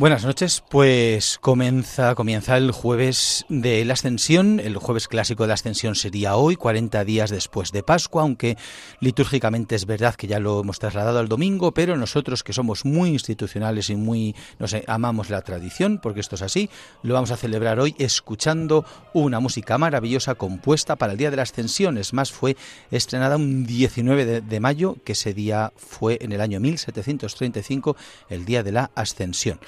Buenas noches, pues comienza, comienza el jueves de la Ascensión, el jueves clásico de la Ascensión sería hoy, 40 días después de Pascua, aunque litúrgicamente es verdad que ya lo hemos trasladado al domingo, pero nosotros que somos muy institucionales y muy, no sé, amamos la tradición, porque esto es así, lo vamos a celebrar hoy escuchando una música maravillosa compuesta para el Día de la Ascensión, es más, fue estrenada un 19 de, de mayo, que ese día fue en el año 1735, el Día de la Ascensión.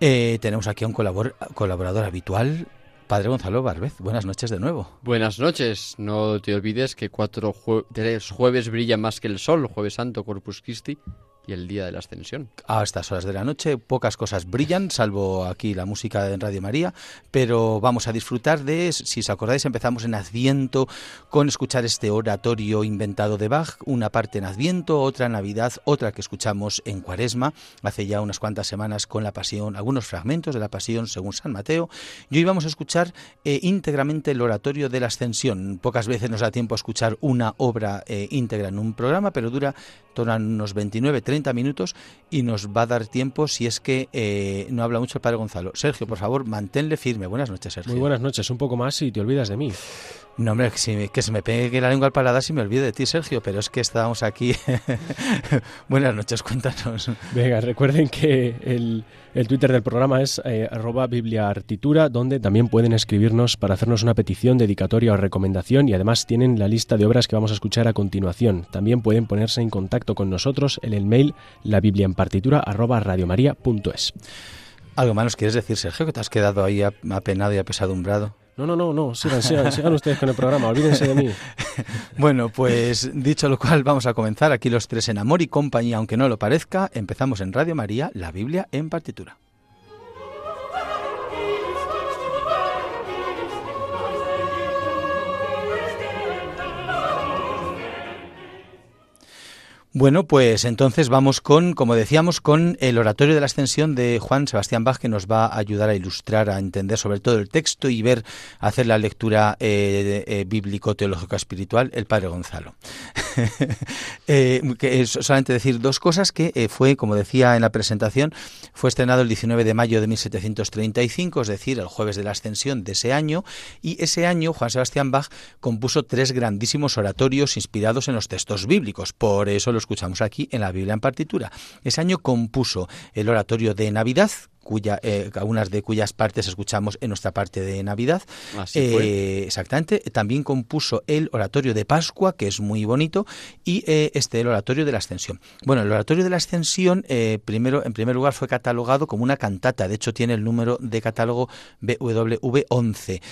Eh, tenemos aquí a un colaborador habitual, Padre Gonzalo Barbez. Buenas noches de nuevo. Buenas noches. No te olvides que cuatro tres jueves brillan más que el sol, jueves santo, Corpus Christi, y el día de la ascensión. A estas horas de la noche pocas cosas brillan, salvo aquí la música en Radio María, pero vamos a disfrutar de, si os acordáis, empezamos en Adviento con escuchar este oratorio inventado de Bach, una parte en Adviento, otra en Navidad, otra que escuchamos en Cuaresma, hace ya unas cuantas semanas con la Pasión, algunos fragmentos de la Pasión según San Mateo, y hoy vamos a escuchar eh, íntegramente el oratorio de la ascensión. Pocas veces nos da tiempo a escuchar una obra eh, íntegra en un programa, pero dura, duran unos 29, 30 minutos y nos va a dar tiempo si es que eh, no habla mucho el padre Gonzalo. Sergio, por favor, manténle firme. Buenas noches, Sergio. Muy buenas noches. Un poco más y te olvidas de mí. No, hombre, que, que se me pegue la lengua al paladar si me olvide de ti, Sergio, pero es que estábamos aquí. Buenas noches, cuéntanos. Venga, recuerden que el, el Twitter del programa es eh, arroba bibliaartitura, donde también pueden escribirnos para hacernos una petición, dedicatoria o recomendación y además tienen la lista de obras que vamos a escuchar a continuación. También pueden ponerse en contacto con nosotros en el mail la. ¿Algo más nos quieres decir, Sergio, que te has quedado ahí apenado y apesadumbrado? No, no, no, no, sigan, sigan, sigan ustedes con el programa, olvídense de mí. bueno, pues dicho lo cual, vamos a comenzar aquí los tres en amor y compañía, aunque no lo parezca. Empezamos en Radio María, la Biblia en partitura. Bueno, pues entonces vamos con, como decíamos, con el oratorio de la ascensión de Juan Sebastián Bach, que nos va a ayudar a ilustrar, a entender sobre todo el texto y ver, hacer la lectura eh, eh, bíblico-teológica espiritual, el Padre Gonzalo. eh, que es solamente decir dos cosas, que eh, fue, como decía en la presentación, fue estrenado el 19 de mayo de 1735, es decir, el jueves de la ascensión de ese año, y ese año Juan Sebastián Bach compuso tres grandísimos oratorios inspirados en los textos bíblicos, por eso escuchamos aquí en la Biblia en partitura. Ese año compuso el oratorio de Navidad, cuya, eh, algunas de cuyas partes escuchamos en nuestra parte de Navidad. Eh, exactamente. También compuso el oratorio de Pascua, que es muy bonito, y eh, este el oratorio de la Ascensión. Bueno, el oratorio de la Ascensión, eh, primero, en primer lugar, fue catalogado como una cantata. De hecho, tiene el número de catálogo BWV 11,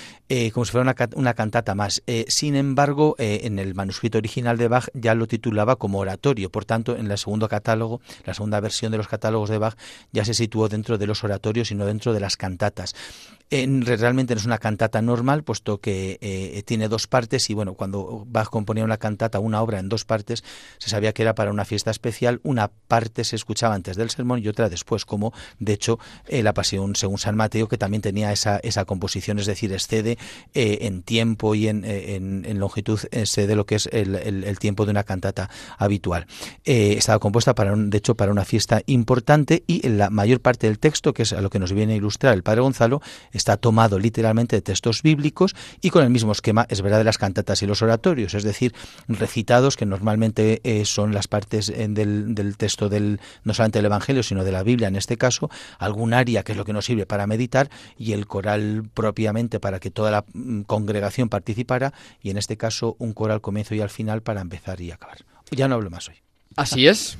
como si fuera una, una cantata más. sin embargo, en el manuscrito original de Bach ya lo titulaba como oratorio. Por tanto, en el segundo catálogo, la segunda versión de los catálogos de Bach, ya se situó dentro de los oratorios, sino dentro de las cantatas. En, realmente no es una cantata normal, puesto que eh, tiene dos partes y bueno, cuando Bach componía una cantata, una obra en dos partes, se sabía que era para una fiesta especial, una parte se escuchaba antes del sermón y otra después, como de hecho eh, la Pasión según San Mateo, que también tenía esa, esa composición, es decir, excede eh, en tiempo y en, en, en longitud, excede lo que es el, el, tiempo de una cantata habitual. estaba compuesta para un, de hecho para una fiesta importante y la mayor parte del texto, que es a lo que nos viene a ilustrar el Padre Gonzalo, está tomado literalmente de textos bíblicos y con el mismo esquema, es verdad, de las cantatas y los oratorios, es decir, recitados que normalmente eh, son las partes eh, del, del, texto del no solamente del Evangelio, sino de la Biblia en este caso, algún área que es lo que nos sirve para meditar y el coral propiamente para que toda la mm, congregación participara y en este caso un coral comienzo y al final para empezar y acabar. Ya no hablo más hoy. Así es.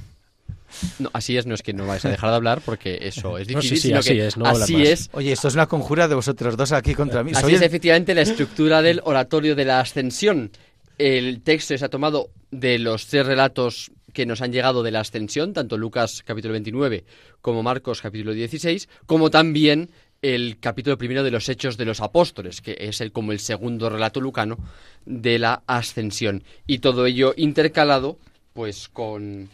No, así es, no es que no vais a dejar de hablar porque eso es difícil. No, sí, sí, sino así que es, no así más. es. Oye, esto es una conjura de vosotros dos aquí contra mí. Así Soy es el- efectivamente la estructura del oratorio de la ascensión. El texto se ha tomado de los tres relatos que nos han llegado de la ascensión, tanto Lucas capítulo 29 como Marcos capítulo 16, como también el capítulo primero de los Hechos de los Apóstoles, que es el, como el segundo relato lucano de la ascensión. Y todo ello intercalado pues con,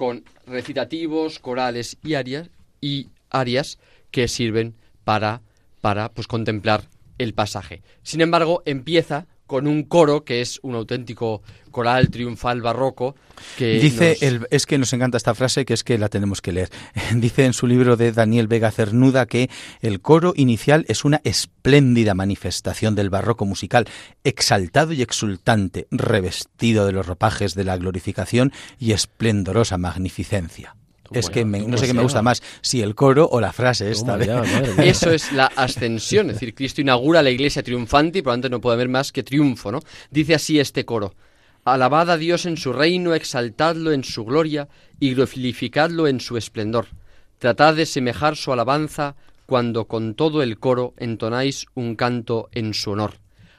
con recitativos, corales y arias, y arias que sirven para, para pues, contemplar el pasaje. Sin embargo, empieza con un coro que es un auténtico coral triunfal barroco que dice es que nos encanta esta frase que es que la tenemos que leer. Dice en su libro de Daniel Vega Cernuda que el coro inicial es una espléndida manifestación del barroco musical exaltado y exultante revestido de los ropajes de la glorificación y esplendorosa magnificencia es que no sé qué me gusta más, si el coro o la frase esta. Eso es la ascensión, es decir, Cristo inaugura la iglesia triunfante y por lo tanto no puede haber más que triunfo, ¿no? Dice así este coro. Alabad a Dios en su reino, exaltadlo en su gloria y glorificadlo en su esplendor. Tratad de semejar su alabanza cuando con todo el coro entonáis un canto en su honor.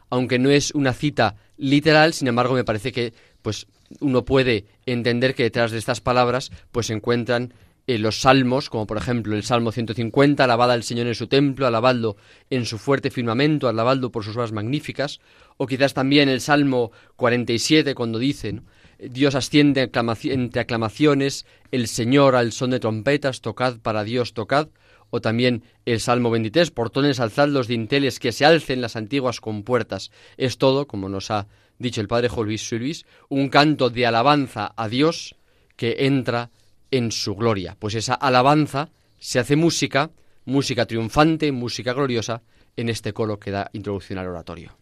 Aunque no es una cita literal, sin embargo me parece que pues uno puede entender que detrás de estas palabras pues se encuentran eh, los salmos, como por ejemplo el Salmo 150, alabad al Señor en su templo, alabadlo en su fuerte firmamento, alabadlo por sus obras magníficas, o quizás también el Salmo 47 cuando dicen Dios asciende entre aclamaciones, el Señor al son de trompetas, tocad para Dios, tocad, o también el Salmo 23, portones alzad los dinteles que se alcen las antiguas compuertas. Es todo, como nos ha dicho el padre Luis Luis, un canto de alabanza a Dios que entra en su gloria. Pues esa alabanza se hace música, música triunfante, música gloriosa, en este coro que da introducción al oratorio.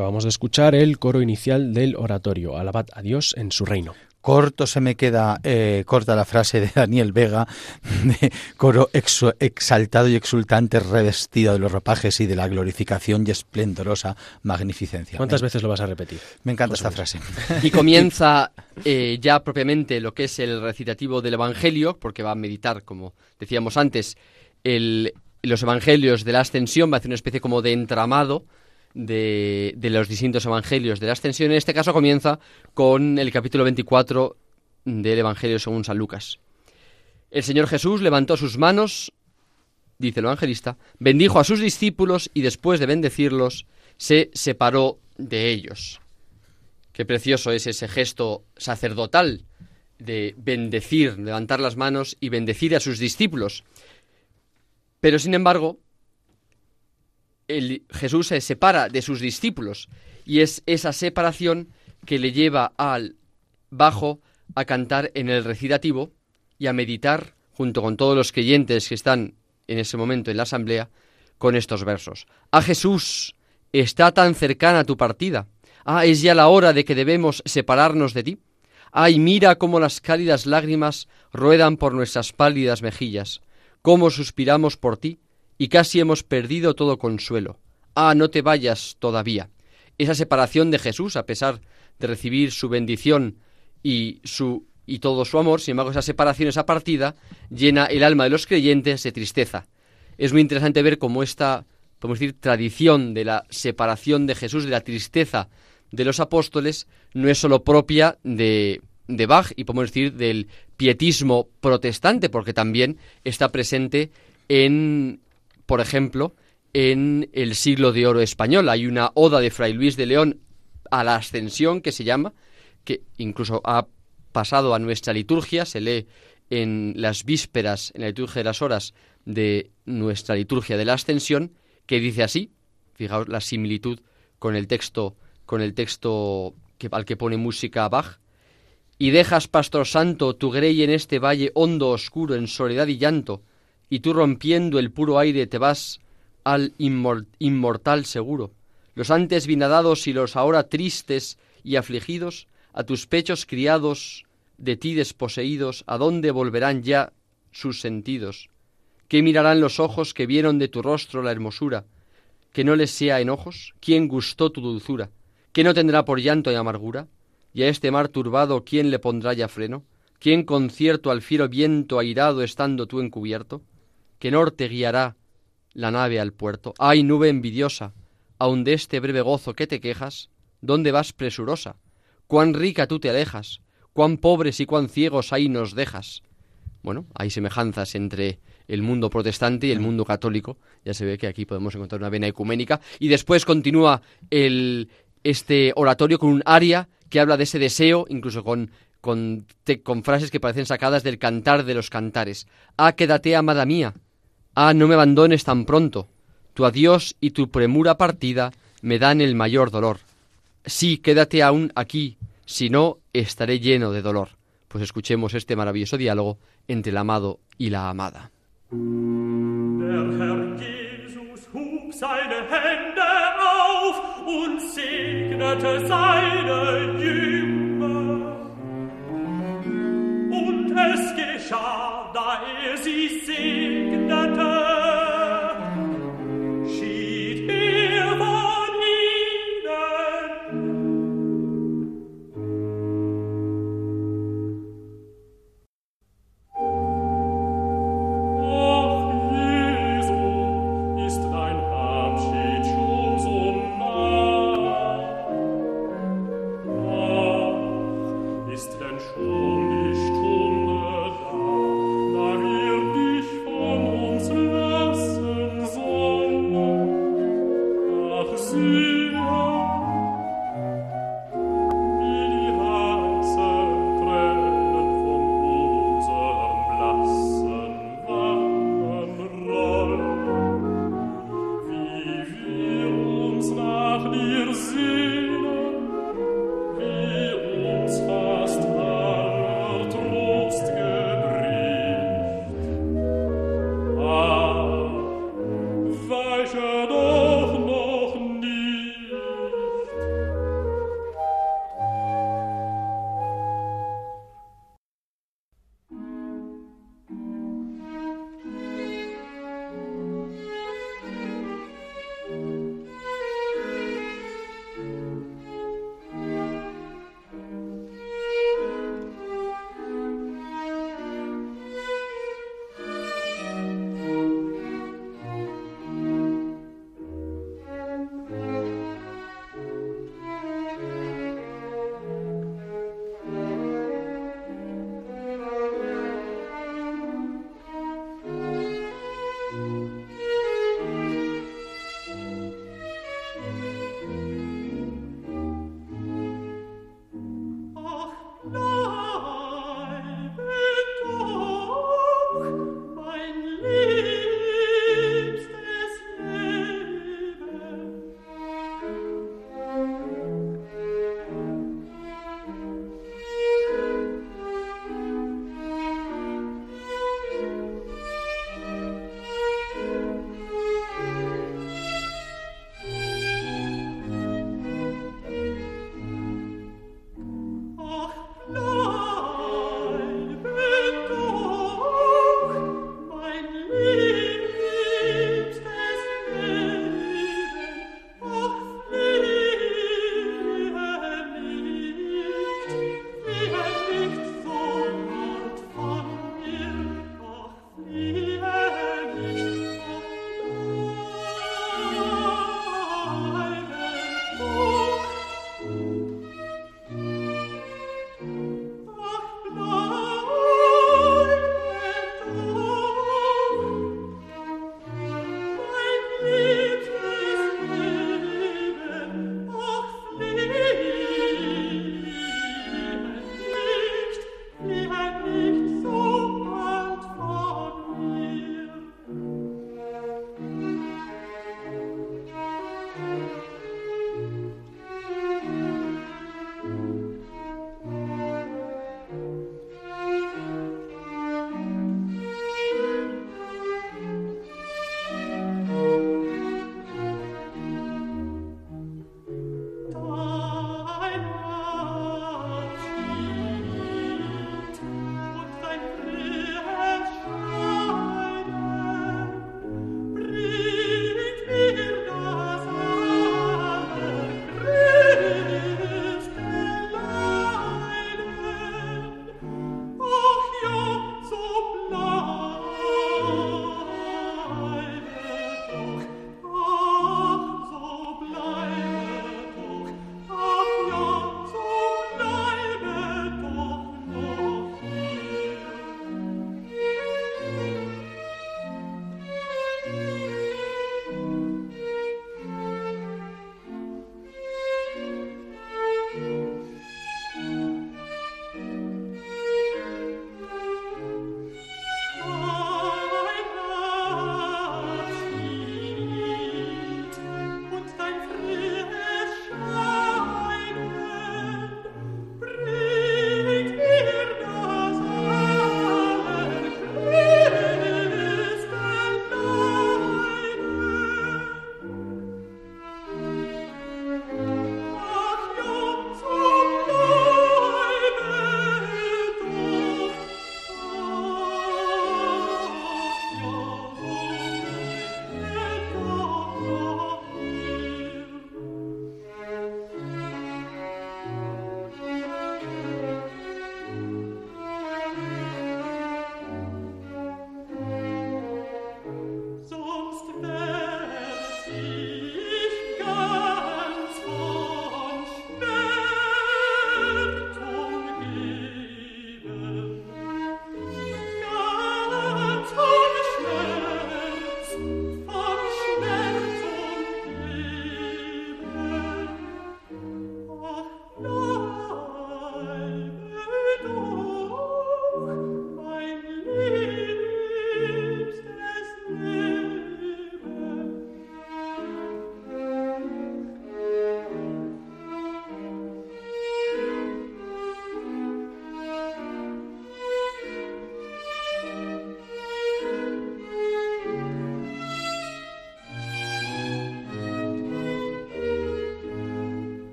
Acabamos de escuchar el coro inicial del oratorio, Alabad a Dios en su reino. Corto se me queda, eh, corta la frase de Daniel Vega, de coro exaltado y exultante, revestido de los ropajes y de la glorificación y esplendorosa magnificencia. ¿Cuántas veces lo vas a repetir? Me encanta esta frase. Y comienza eh, ya propiamente lo que es el recitativo del Evangelio, porque va a meditar, como decíamos antes, el, los Evangelios de la Ascensión, va a hacer una especie como de entramado de, los distintos evangelios de la ascensión. En este caso comienza con el capítulo 24 del Evangelio según San Lucas. El Señor Jesús levantó sus manos, dice el evangelista, bendijo a sus discípulos y después de bendecirlos se separó de ellos. Qué precioso es ese gesto sacerdotal de bendecir, levantar las manos y bendecir a sus discípulos. Pero sin embargo, Jesús se separa de sus discípulos y es esa separación que le lleva al bajo a cantar en el recitativo y a meditar junto con todos los creyentes que están en ese momento en la asamblea con estos versos. Ah Jesús, está tan cercana tu partida. Ah, es ya la hora de que debemos separarnos de ti. Ay, mira cómo las cálidas lágrimas ruedan por nuestras pálidas mejillas, cómo suspiramos por ti y casi hemos perdido todo consuelo. Ah, no te vayas todavía. Esa separación de Jesús, a pesar de recibir su bendición y su y todo su amor, sin embargo, esa separación, esa partida, llena el alma de los creyentes de tristeza. Es muy interesante ver cómo esta, podemos decir, tradición de la separación de Jesús, de la tristeza de los apóstoles, no es solo propia de, de Bach y podemos decir del pietismo protestante, porque también está presente en por ejemplo, en el siglo de oro español. Hay una oda de Fray Luis de León a la ascensión que se llama, que incluso ha pasado a nuestra liturgia, se lee en las vísperas, en la liturgia de las horas de nuestra liturgia de la ascensión, que dice así, fijaos la similitud con el texto, con el texto al que pone música Bach, y dejas, pastor santo, tu grey en este valle hondo, oscuro, en soledad y llanto, y tú rompiendo el puro aire te vas al inmortal seguro. Los antes vinadados y los ahora tristes y afligidos, a tus pechos criados, de ti desposeídos, ¿a dónde volverán ya sus sentidos? ¿Qué mirarán los ojos que vieron de tu rostro la hermosura? ¿Que no les sea enojos? ¿Quién gustó tu dulzura? ¿Que no tendrá por llanto y amargura? ¿Y a este mar turbado quién le pondrá ya freno? ¿Quién concierto al fiero viento airado estando tú encubierto? ¿Qué norte guiará la nave al puerto? ¡Ay, nube envidiosa! Aun de este breve gozo que te quejas, ¿dónde vas presurosa? Cuán rica tú te alejas, cuán pobres y cuán ciegos ahí nos dejas. Bueno, hay semejanzas entre el mundo protestante y el mundo católico. Ya se ve que aquí podemos encontrar una vena ecuménica. Y después continúa el, este oratorio con un aria que habla de ese deseo, incluso con, con, frases que parecen sacadas del cantar de los cantares. Ah, quédate, amada mía, Ah, no me abandones tan pronto. Tu adiós y tu premura partida me dan el mayor dolor. Sí, quédate aún aquí, si no, estaré lleno de dolor. Pues escuchemos este maravilloso diálogo entre el amado y la amada. da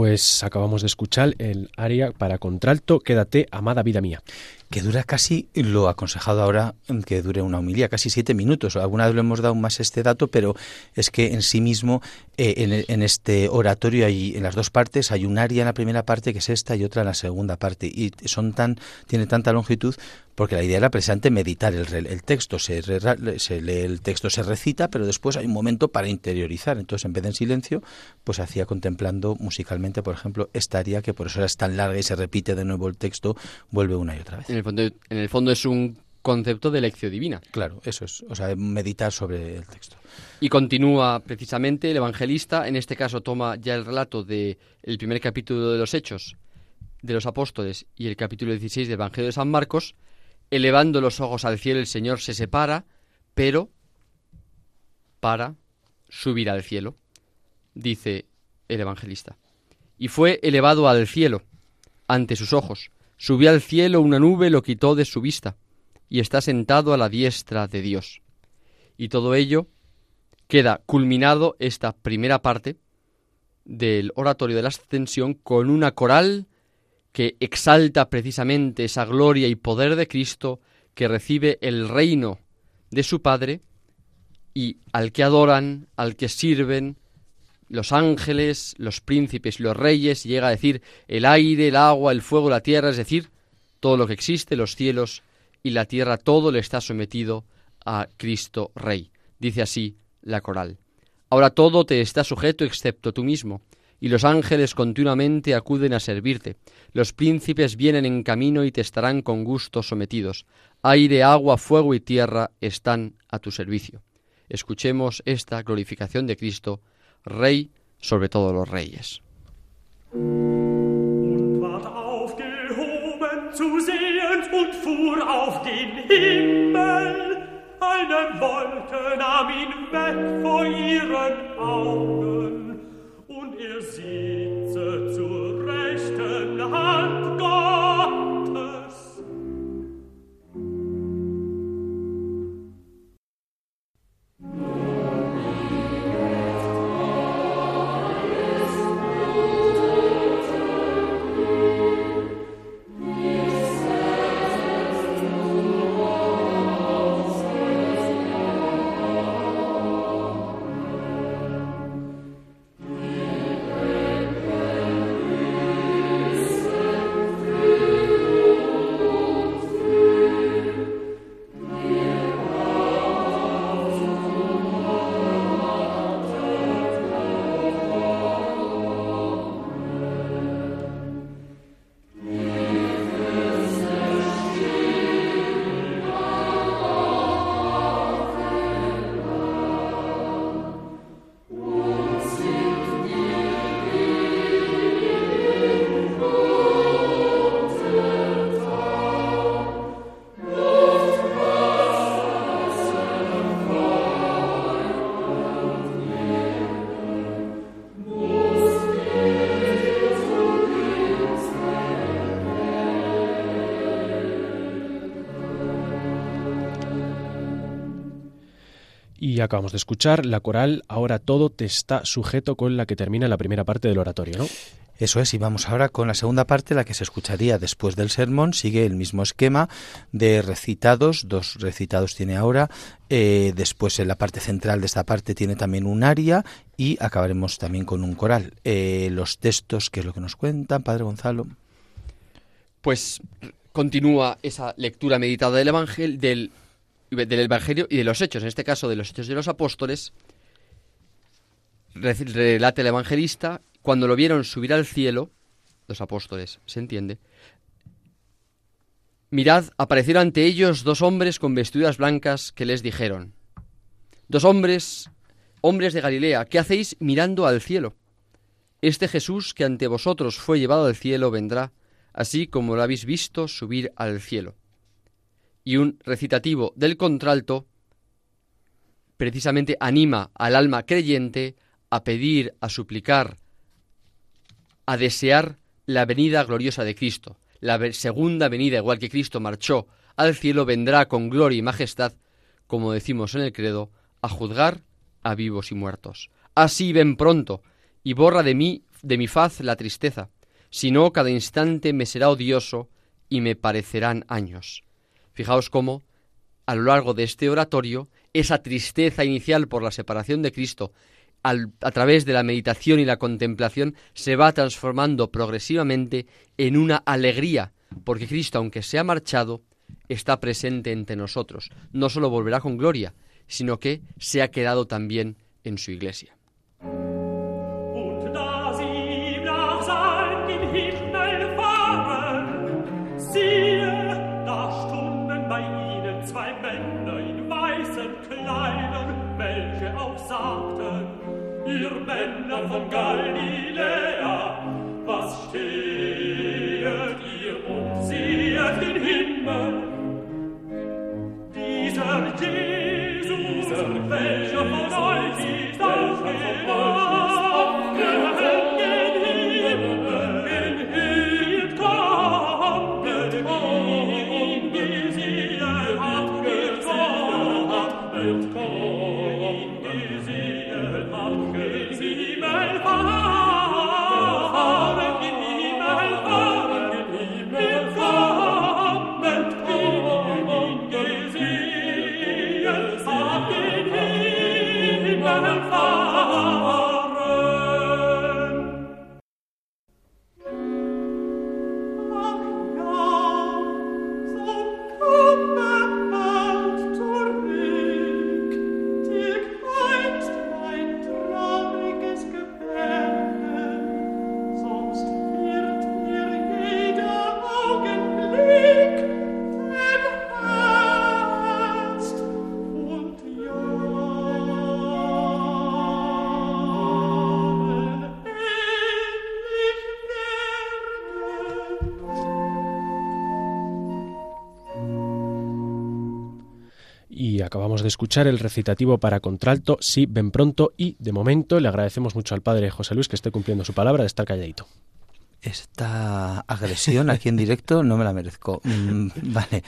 Pues acabamos de escuchar el aria para contralto Quédate, amada vida mía. que dura casi lo aconsejado ahora que dure una homilía, casi siete minutos. Alguna vez le hemos dado más este dato, pero es que en sí mismo, eh, en, este oratorio, hay, en las dos partes, hay un aria en la primera parte que es esta y otra en la segunda parte. Y son tan, tiene tanta longitud porque la idea era precisamente meditar el, el texto. Se, re- se lee el texto, se recita, pero después hay un momento para interiorizar. Entonces, en vez de en silencio, pues hacía contemplando musicalmente, por ejemplo, esta aria, que por eso es tan larga y se repite de nuevo el texto, vuelve una y otra vez. En el fondo, en el fondo es un concepto de lección divina. Claro, eso es, o sea, meditar sobre el texto. Y continúa precisamente el evangelista, en este caso toma ya el relato del el primer capítulo de los Hechos de los Apóstoles y el capítulo 16 del Evangelio de San Marcos, elevando los ojos al cielo el Señor se separa, pero para subir al cielo, dice el evangelista. Y fue elevado al cielo ante sus ojos. Subió al cielo una nube, lo quitó de su vista, y está sentado a la diestra de Dios. Y todo ello queda culminado esta primera parte del oratorio de la ascensión con una coral que exalta precisamente esa gloria y poder de Cristo que recibe el reino de su Padre y al que adoran, al que sirven los ángeles, los príncipes y los reyes, llega a decir el aire, el agua, el fuego, la tierra, es decir, todo lo que existe, los cielos y la tierra, todo le está sometido a Cristo Rey. Dice así la coral. Ahora todo te está sujeto excepto tú mismo, y los ángeles continuamente acuden a servirte. Los príncipes vienen en camino y te estarán con gusto sometidos. Aire, agua, fuego y tierra están a tu servicio. Escuchemos esta glorificación de Cristo, Rey sobre todos los reyes. Und fuhr auf den Himmel. Eine Wolke nahm ihn weg vor ihren Augen, Y acabamos de escuchar la coral Ahora todo te está sujeto con la que termina la primera parte del oratorio, ¿no? Eso es, y vamos ahora con la segunda parte, la que se escucharía después del sermón. Sigue el mismo esquema de recitados, dos recitados tiene ahora. eh, después en la parte central de esta parte tiene también un aria y acabaremos también con un coral. Eh, los textos, ¿qué es lo que nos cuentan, Padre Gonzalo? Pues continúa esa lectura meditada del evangelio, del, del evangelio y de los hechos, en este caso de los hechos de los apóstoles. Re- Relata el evangelista, cuando lo vieron subir al cielo, los apóstoles, se entiende. Mirad, aparecieron ante ellos dos hombres con vestiduras blancas que les dijeron: Dos hombres, hombres de Galilea, ¿qué hacéis mirando al cielo? Este Jesús que ante vosotros fue llevado al cielo vendrá, así como lo habéis visto subir al cielo. Y un recitativo del contralto precisamente anima al alma creyente a pedir, a suplicar, a desear la venida gloriosa de Cristo. La segunda venida, igual que Cristo marchó al cielo, vendrá con gloria y majestad, como decimos en el credo, a juzgar a vivos y muertos. Así ven pronto, y borra de mí de mi faz la tristeza, sino cada instante me será odioso y me parecerán años. Fijaos cómo, a lo largo de este oratorio, esa tristeza inicial por la separación de Cristo, a través de la meditación y la contemplación, se va transformando progresivamente en una alegría, porque Cristo, aunque se ha marchado, está presente entre nosotros. No solo volverá con gloria, sino que se ha quedado también en su iglesia. ihr Männer von Galiläa, was steht escuchar el recitativo para contralto, sí, ven pronto y, de momento, le agradecemos mucho al padre José Luis que esté cumpliendo su palabra de estar calladito. Esta agresión aquí en directo no me la merezco. Mm, vale,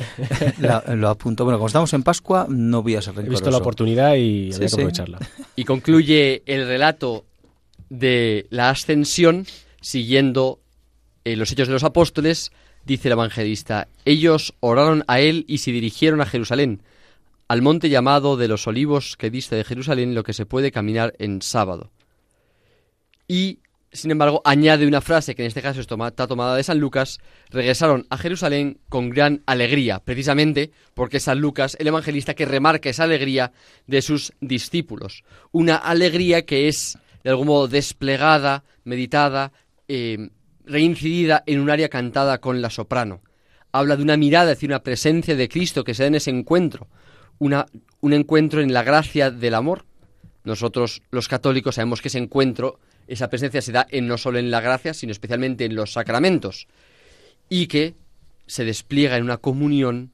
lo apunto. Bueno, como estamos en Pascua, no voy a ser rencoroso. He visto la oportunidad y hay que aprovecharla. Y concluye el relato de la ascensión siguiendo eh, los hechos de los apóstoles, dice el evangelista. Ellos oraron a él y se dirigieron a Jerusalén al monte llamado de los olivos que diste de Jerusalén, lo que se puede caminar en sábado. Y, sin embargo, añade una frase que en este caso está tomada de San Lucas, regresaron a Jerusalén con gran alegría, precisamente porque San Lucas el evangelista que remarca esa alegría de sus discípulos. Una alegría que es, de algún modo, desplegada, meditada, eh, reincidida en un área cantada con la soprano. Habla de una mirada, es decir, una presencia de Cristo que se da en ese encuentro un encuentro en la gracia del amor. Nosotros los católicos sabemos que ese encuentro, esa presencia se da no solo en la gracia, sino especialmente en los sacramentos, y que se despliega en una comunión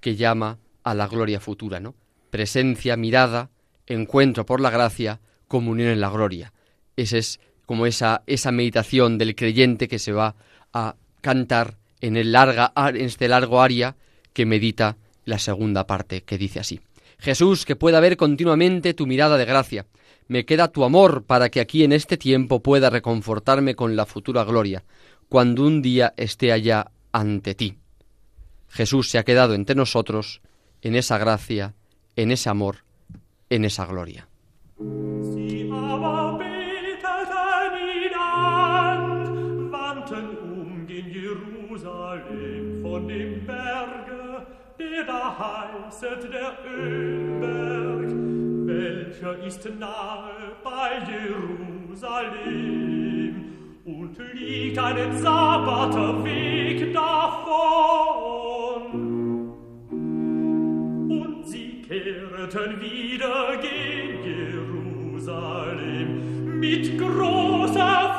que llama a la gloria futura, ¿no? Presencia, mirada, encuentro por la gracia, comunión en la gloria. Esa es como esa, esa meditación del creyente que se va a cantar en, el larga, en este largo aria que medita la segunda parte que dice así. Jesús, que pueda ver continuamente tu mirada de gracia. Me queda tu amor para que aquí en este tiempo pueda reconfortarme con la futura gloria, cuando un día esté allá ante ti. Jesús se ha quedado entre nosotros en esa gracia, en ese amor, en esa gloria. Da heißet der Ölberg, welcher ist nahe bei Jerusalem und liegt einen Sabbater Weg davon. Und sie kehrten wieder gen Jerusalem mit großer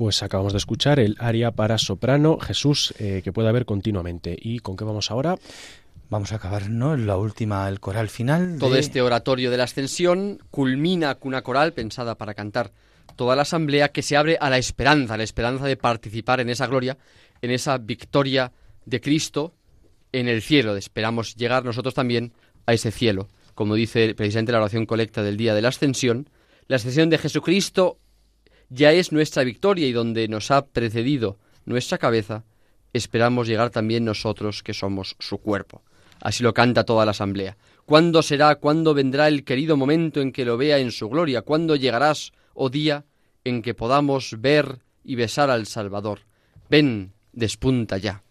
Pues acabamos de escuchar el aria para soprano Jesús eh, que puede haber continuamente. ¿Y con qué vamos ahora? Vamos a acabar, ¿no? La última, el coral final. Todo este oratorio de la ascensión culmina con una coral pensada para cantar toda la asamblea que se abre a la esperanza, la esperanza de participar en esa gloria, en esa victoria de Cristo en el cielo. Esperamos llegar nosotros también a ese cielo. Como dice precisamente la oración colecta del día de la ascensión, la ascensión de Jesucristo ya es nuestra victoria y donde nos ha precedido nuestra cabeza, esperamos llegar también nosotros que somos su cuerpo. Así lo canta toda la asamblea. ¿Cuándo será, cuándo vendrá el querido momento en que lo vea en su gloria? ¿Cuándo llegarás, oh día, en que podamos ver y besar al Salvador? Ven, despunta ya.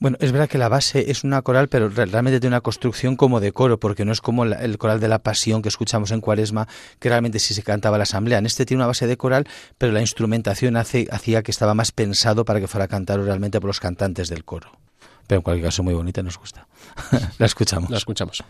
Bueno, es verdad que la base es una coral, pero realmente tiene una construcción como de coro, porque no es como el coral de la pasión que escuchamos en Cuaresma, que realmente sí se cantaba la asamblea. En este tiene una base de coral, pero la instrumentación hace, hacía que estaba más pensado para que fuera cantado realmente por los cantantes del coro. Pero en cualquier caso, muy bonita, nos gusta. la escuchamos. La escuchamos.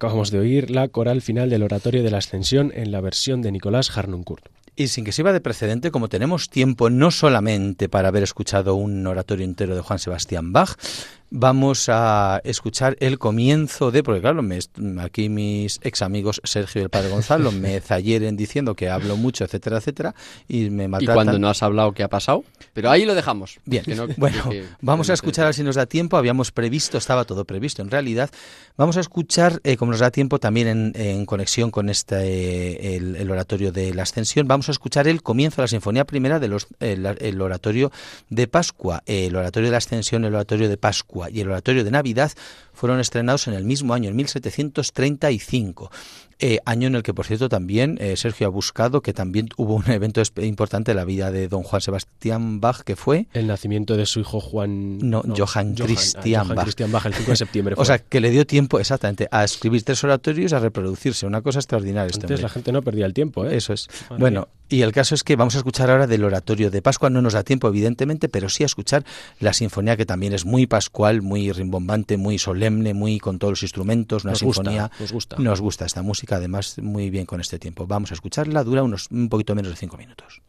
Acabamos de oír la coral final del Oratorio de la Ascensión en la versión de Nicolás Harnoncourt. Y sin que sirva de precedente, como tenemos tiempo no solamente para haber escuchado un oratorio entero de Juan Sebastián Bach, vamos a escuchar el comienzo de, porque claro, me, aquí mis ex amigos Sergio y el padre Gonzalo me zayeren diciendo que hablo mucho, etcétera, etcétera, y me maltratan. Y cuando no has hablado, ¿qué ha pasado? Pero ahí lo dejamos. Bien, bueno, vamos a escuchar, a si nos da tiempo, habíamos previsto, estaba todo previsto en realidad, vamos a escuchar, eh, como nos da tiempo, también en, conexión con este, el, oratorio de la Ascensión, vamos a escuchar el comienzo de la Sinfonía Primera de los, el oratorio de Pascua, el oratorio de la Ascensión, el oratorio de Pascua, y el Oratorio de Navidad fueron estrenados en el mismo año, en 1735. eh, año en el que, por cierto, también eh, Sergio ha buscado que también hubo un evento importante en la vida de don Juan Sebastián Bach, que fue El nacimiento de su hijo Juan... No, Johann ah, Christian Johann Bach. Christian Bach, el 5 de septiembre. O sea, que le dio tiempo exactamente a escribir tres oratorios y a reproducirse. Una cosa extraordinaria este Antes la gente no perdía el tiempo, ¿eh? Eso es. Bueno. Y el caso es que vamos a escuchar ahora del oratorio de Pascua. No nos da tiempo, evidentemente, pero sí a escuchar la sinfonía que también es muy pascual, muy rimbombante, muy solemne, muy con todos los instrumentos, una Nos gusta, sinfonía. nos gusta. Nos gusta esta música, además, muy bien con este tiempo. Vamos a escucharla, dura unos un poquito menos de cinco minutos.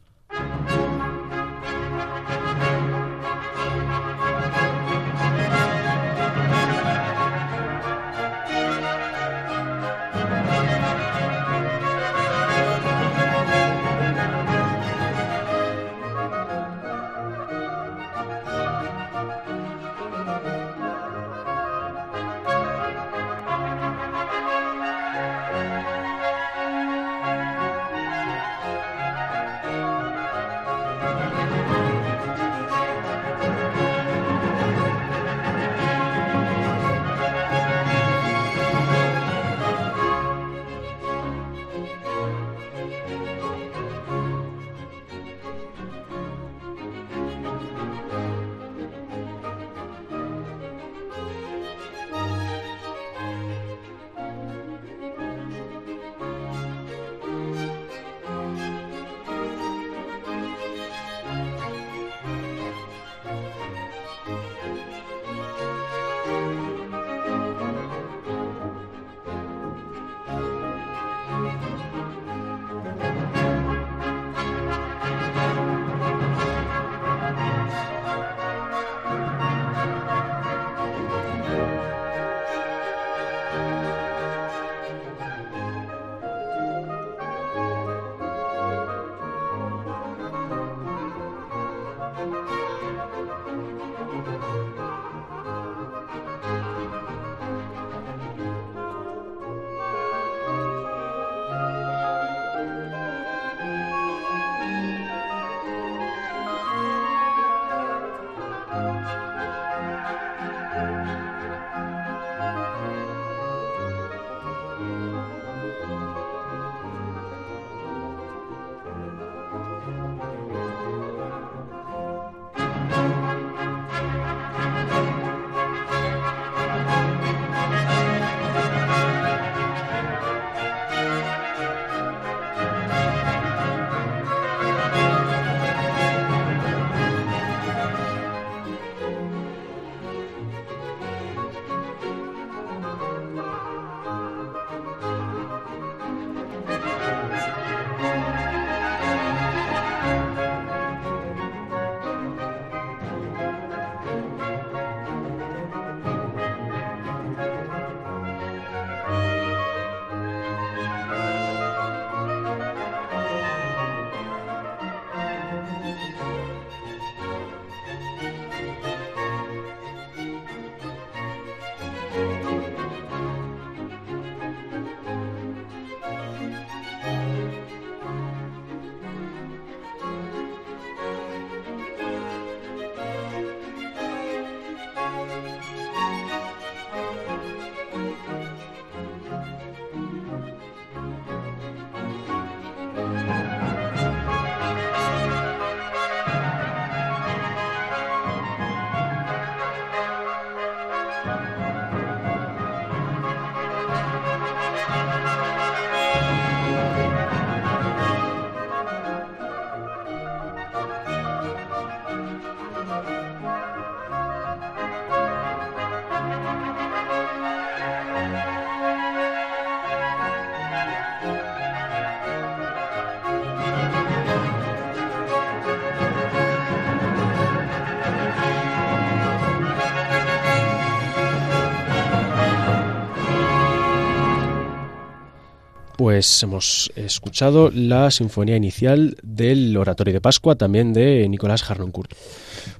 Pues hemos escuchado la sinfonía inicial del Oratorio de Pascua, también de Nicolás Harnoncourt.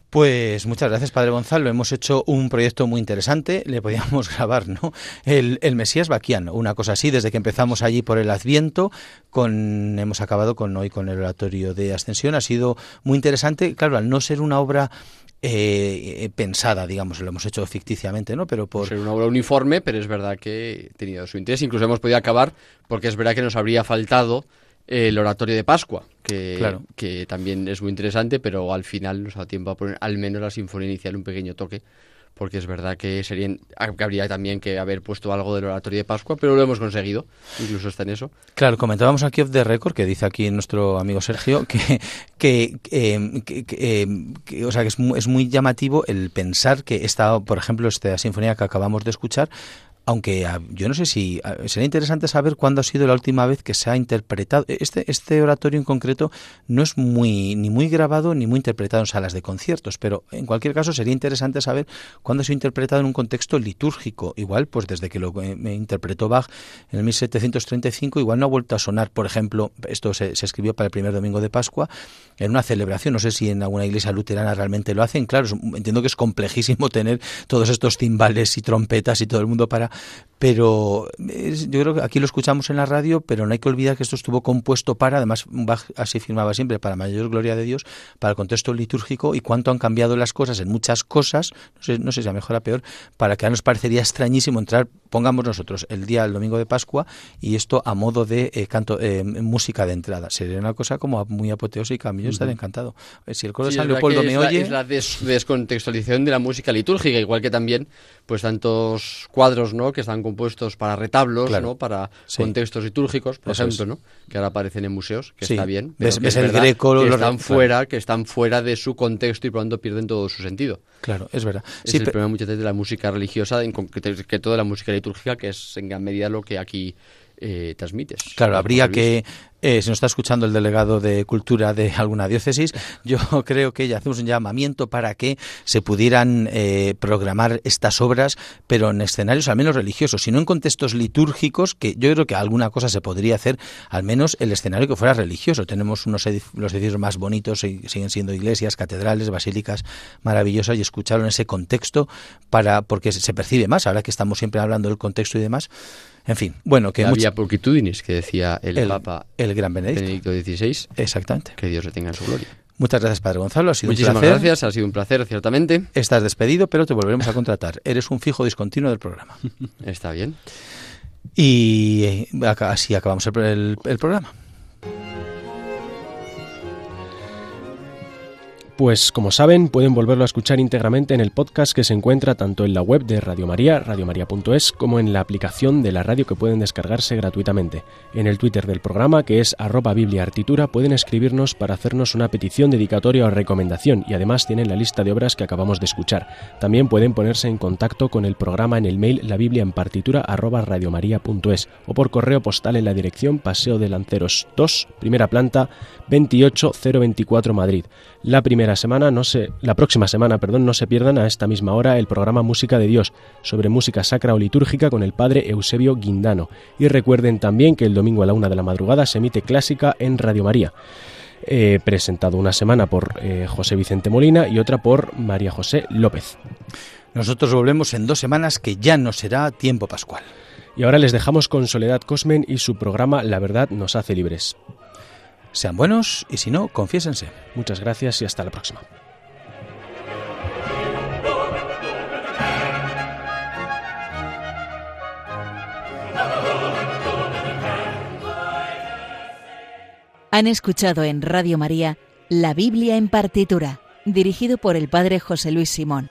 Pues muchas gracias, Padre Gonzalo. Hemos hecho un proyecto muy interesante. Le podíamos grabar, ¿no? El, el Mesías Baquiano, una cosa así, desde que empezamos allí por el Adviento, con, hemos acabado con hoy con el Oratorio de Ascensión. Ha sido muy interesante. Claro, al no ser una obra eh, pensada, digamos, lo hemos hecho ficticiamente, ¿no? Pero por ser una obra uniforme, pero es verdad que tenido su interés. Incluso hemos podido acabar porque es verdad que nos habría faltado el oratorio de Pascua, que, que también es muy interesante, pero al final nos da tiempo a poner al menos la sinfonía inicial un pequeño toque porque es verdad que serían, habría también que haber puesto algo del oratorio de Pascua, pero lo hemos conseguido, incluso está en eso. Claro, comentábamos aquí off the record, que dice aquí nuestro amigo Sergio, que, que, eh, eh, o sea, que es muy, es muy llamativo el pensar que esta, por ejemplo, esta sinfonía que acabamos de escuchar, aunque ah, yo no sé si ah, sería interesante saber cuándo ha sido la última vez que se ha interpretado. Este, este oratorio en concreto no es muy ni muy grabado ni muy interpretado en salas de conciertos, pero en cualquier caso sería interesante saber cuándo se ha interpretado en un contexto litúrgico. Igual, pues desde que lo eh, interpretó Bach en el 1735, igual no ha vuelto a sonar. Por ejemplo, esto se, se, escribió para el primer domingo de Pascua en una celebración. No sé si en alguna iglesia luterana realmente lo hacen. Claro, entiendo que es complejísimo tener todos estos timbales y trompetas y todo el mundo para pero yo creo que aquí lo escuchamos en la radio, pero no hay que olvidar que esto estuvo compuesto para, además así firmaba siempre, para mayor gloria de Dios, para el contexto litúrgico y cuánto han cambiado las cosas en muchas cosas, no sé, no sé si a mejor o a peor, para que a nos parecería extrañísimo entrar, pongamos nosotros, el día, el domingo de Pascua, y esto a modo de eh, canto, eh, música de entrada. Sería una cosa como muy apoteósica, a mí yo estaría encantado. Eh, si el coro de San Leopoldo me oye... es la descontextualización de la música litúrgica, igual que también pues tantos cuadros ¿no? Que están compuestos para retablos, ¿no? para contextos litúrgicos, por ejemplo, ¿no? que ahora aparecen en museos, que está bien. Ves, el greco, que están fuera, que están fuera de su contexto y por lo tanto pierden todo su sentido. Claro, es verdad. Es el problema muchas veces de la música religiosa, en que toda la música litúrgica, que es en gran medida lo que aquí eh, transmites. Claro, habría que eh, si nos está escuchando el delegado de Cultura de alguna diócesis, yo creo que ya hacemos un llamamiento para que se pudieran eh, programar estas obras, pero en escenarios al menos religiosos, sino en contextos litúrgicos, que yo creo que alguna cosa se podría hacer, al menos el escenario que fuera religioso. Tenemos unos los edificios más bonitos, siguen siendo iglesias, catedrales, basílicas maravillosas, y escucharlo en ese contexto, para porque se percibe más, ahora que estamos siempre hablando del contexto y demás. En fin, bueno, que... Había pulquitudinis, que decía el, Papa... El gran Benedicto. Benedicto XVI. Exactamente. Que Dios le tenga en su gloria. Muchas gracias, Padre Gonzalo. Ha sido Muchísimas un placer. gracias, ha sido un placer, ciertamente. Estás despedido, pero te volveremos a contratar. Eres un fijo discontinuo del programa. Está bien. Y eh, así acabamos el, el programa. Pues como saben, pueden volverlo a escuchar íntegramente en el podcast que se encuentra tanto en la web de Radio María, radiomaria.es, como en la aplicación de la radio que pueden descargarse gratuitamente. En el Twitter del programa, que es arroba bibliaartitura, pueden escribirnos para hacernos una petición, dedicatoria o recomendación y además tienen la lista de obras que acabamos de escuchar. También pueden ponerse en contacto con el programa en el mail la biblia en partitura arroba radiomaria.es o por correo postal en la dirección Paseo de Lanceros 2, primera planta, 28024 Madrid. La primera semana, no se, la próxima semana, perdón, no se pierdan a esta misma hora el programa Música de Dios sobre música sacra o litúrgica con el padre Eusebio Guindano. Y recuerden también que el domingo a la una de la madrugada se emite clásica en Radio María. Eh, presentado una semana por eh, José Vicente Molina y otra por María José López. Nosotros volvemos en dos semanas que ya no será tiempo pascual. Y ahora les dejamos con Soledad Cosmen y su programa La verdad nos hace libres. Sean buenos y si no, confiésense. Muchas gracias y hasta la próxima. Han escuchado en Radio María La Biblia en partitura, dirigido por el Padre José Luis Simón.